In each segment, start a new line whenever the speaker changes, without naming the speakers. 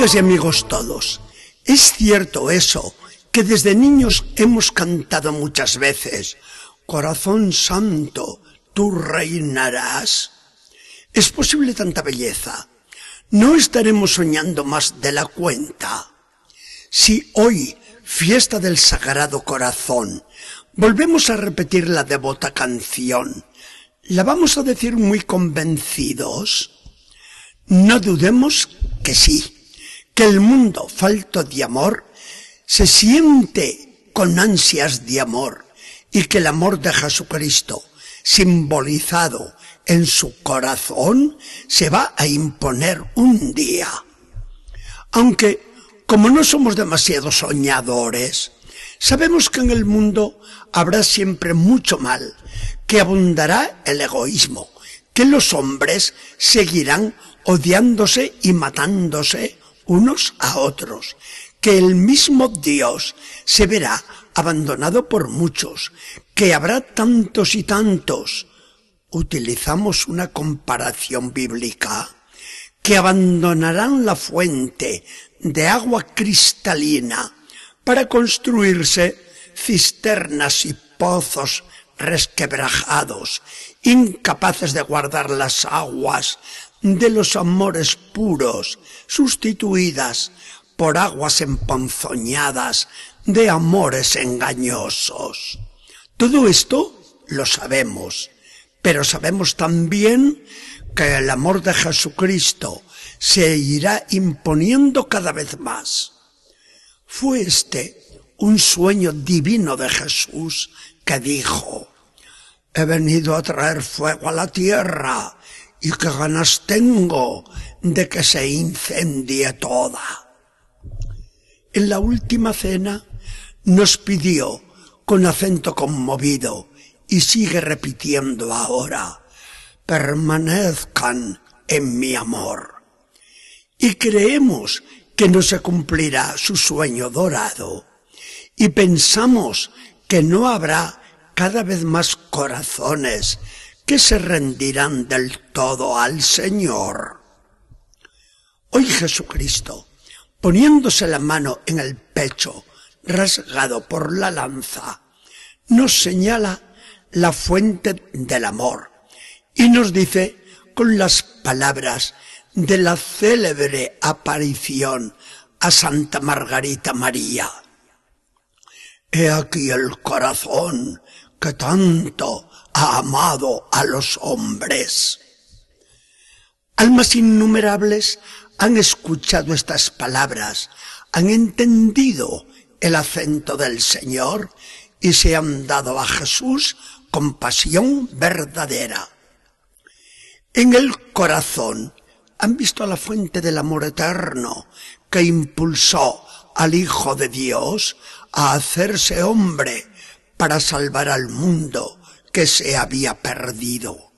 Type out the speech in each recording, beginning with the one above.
Amigas y amigos todos, es cierto eso que desde niños hemos cantado muchas veces, Corazón Santo, tú reinarás. ¿Es posible tanta belleza? ¿No estaremos soñando más de la cuenta? Si hoy, fiesta del Sagrado Corazón, volvemos a repetir la devota canción, ¿la vamos a decir muy convencidos? No dudemos que sí que el mundo falto de amor se siente con ansias de amor y que el amor de Jesucristo, simbolizado en su corazón, se va a imponer un día. Aunque, como no somos demasiado soñadores, sabemos que en el mundo habrá siempre mucho mal, que abundará el egoísmo, que los hombres seguirán odiándose y matándose unos a otros, que el mismo Dios se verá abandonado por muchos, que habrá tantos y tantos. Utilizamos una comparación bíblica, que abandonarán la fuente de agua cristalina para construirse cisternas y pozos resquebrajados, incapaces de guardar las aguas de los amores puros, sustituidas por aguas emponzoñadas de amores engañosos. Todo esto lo sabemos, pero sabemos también que el amor de Jesucristo se irá imponiendo cada vez más. Fue este un sueño divino de Jesús que dijo, he venido a traer fuego a la tierra y qué ganas tengo de que se incendie toda. En la última cena nos pidió con acento conmovido y sigue repitiendo ahora, permanezcan en mi amor. Y creemos que no se cumplirá su sueño dorado y pensamos que no habrá cada vez más corazones que se rendirán del todo al Señor. Hoy Jesucristo, poniéndose la mano en el pecho, rasgado por la lanza, nos señala la fuente del amor y nos dice con las palabras de la célebre aparición a Santa Margarita María. He aquí el corazón que tanto ha amado a los hombres. Almas innumerables han escuchado estas palabras, han entendido el acento del Señor y se han dado a Jesús con pasión verdadera. En el corazón han visto la fuente del amor eterno que impulsó al Hijo de Dios a hacerse hombre para salvar al mundo que se había perdido.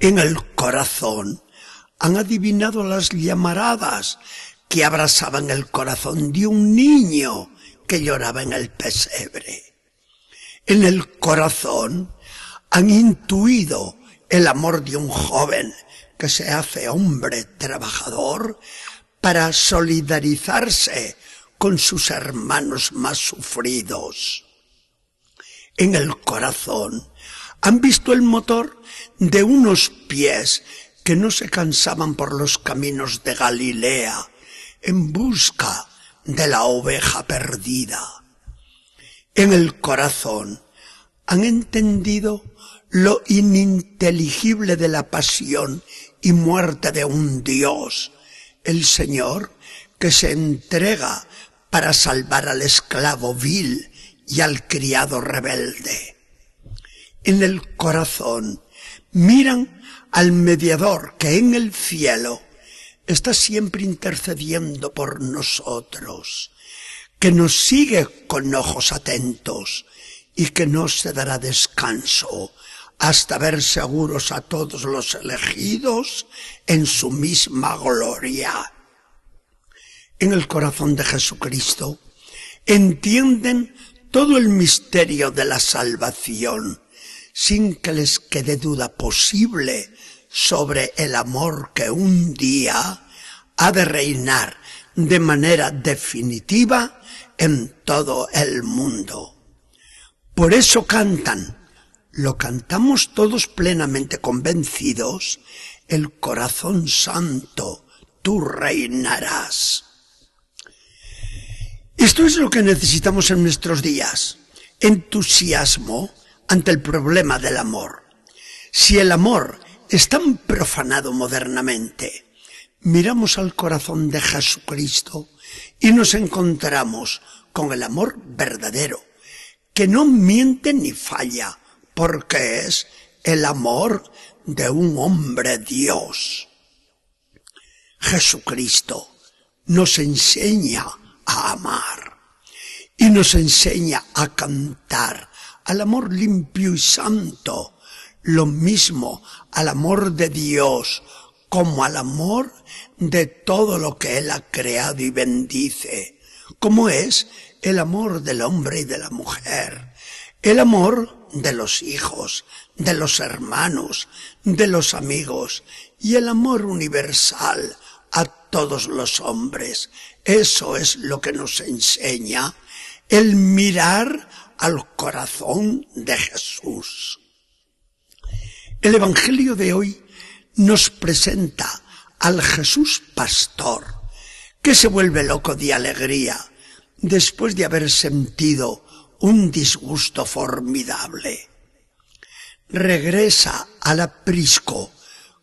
En el corazón han adivinado las llamaradas que abrazaban el corazón de un niño que lloraba en el pesebre. En el corazón han intuido el amor de un joven que se hace hombre trabajador para solidarizarse con sus hermanos más sufridos en el corazón. Han visto el motor de unos pies que no se cansaban por los caminos de Galilea en busca de la oveja perdida. En el corazón han entendido lo ininteligible de la pasión y muerte de un Dios, el Señor, que se entrega para salvar al esclavo vil y al criado rebelde. En el corazón miran al mediador que en el cielo está siempre intercediendo por nosotros, que nos sigue con ojos atentos y que no se dará descanso hasta ver seguros a todos los elegidos en su misma gloria. En el corazón de Jesucristo entienden todo el misterio de la salvación sin que les quede duda posible sobre el amor que un día ha de reinar de manera definitiva en todo el mundo. Por eso cantan, lo cantamos todos plenamente convencidos, el corazón santo, tú reinarás. Esto es lo que necesitamos en nuestros días, entusiasmo ante el problema del amor. Si el amor es tan profanado modernamente, miramos al corazón de Jesucristo y nos encontramos con el amor verdadero, que no miente ni falla, porque es el amor de un hombre Dios. Jesucristo nos enseña a amar. Y nos enseña a cantar al amor limpio y santo, lo mismo al amor de Dios como al amor de todo lo que Él ha creado y bendice, como es el amor del hombre y de la mujer, el amor de los hijos, de los hermanos, de los amigos y el amor universal todos los hombres. Eso es lo que nos enseña el mirar al corazón de Jesús. El Evangelio de hoy nos presenta al Jesús pastor, que se vuelve loco de alegría después de haber sentido un disgusto formidable. Regresa al aprisco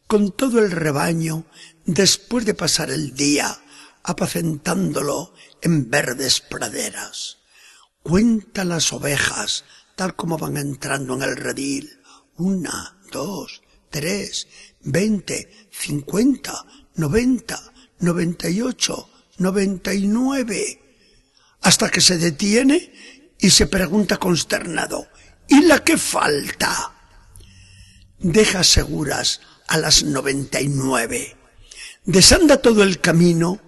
con todo el rebaño después de pasar el día apacentándolo en verdes praderas. Cuenta las ovejas tal como van entrando en el redil. Una, dos, tres, veinte, cincuenta, noventa, noventa y ocho, noventa y nueve. Hasta que se detiene y se pregunta consternado, ¿y la que falta? Deja seguras a las noventa y nueve. Desanda todo el camino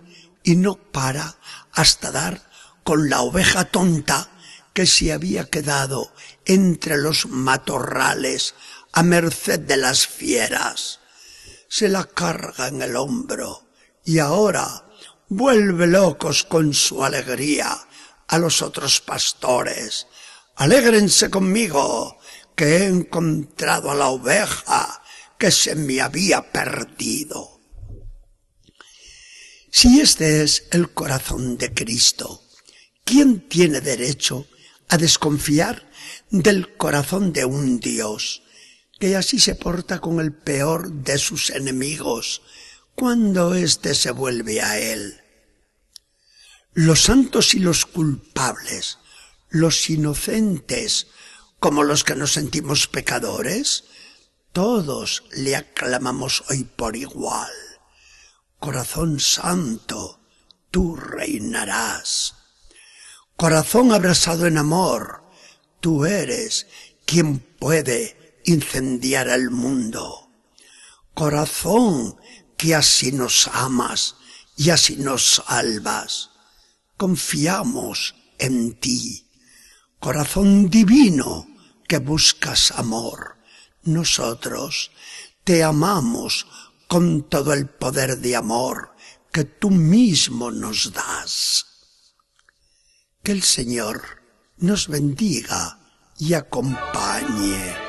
y no para hasta dar con la oveja tonta que se había quedado entre los matorrales a merced de las fieras. Se la carga en el hombro y ahora vuelve locos con su alegría a los otros pastores. Alégrense conmigo, que he encontrado a la oveja que se me había perdido. Si este es el corazón de Cristo, ¿quién tiene derecho a desconfiar del corazón de un Dios que así se porta con el peor de sus enemigos cuando éste se vuelve a él? Los santos y los culpables, los inocentes como los que nos sentimos pecadores, todos le aclamamos hoy por igual. Corazón santo, tú reinarás. Corazón abrasado en amor, tú eres quien puede incendiar el mundo. Corazón que así nos amas y así nos salvas. Confiamos en ti. Corazón divino que buscas amor. Nosotros te amamos con todo el poder de amor que tú mismo nos das. Que el Señor nos bendiga y acompañe.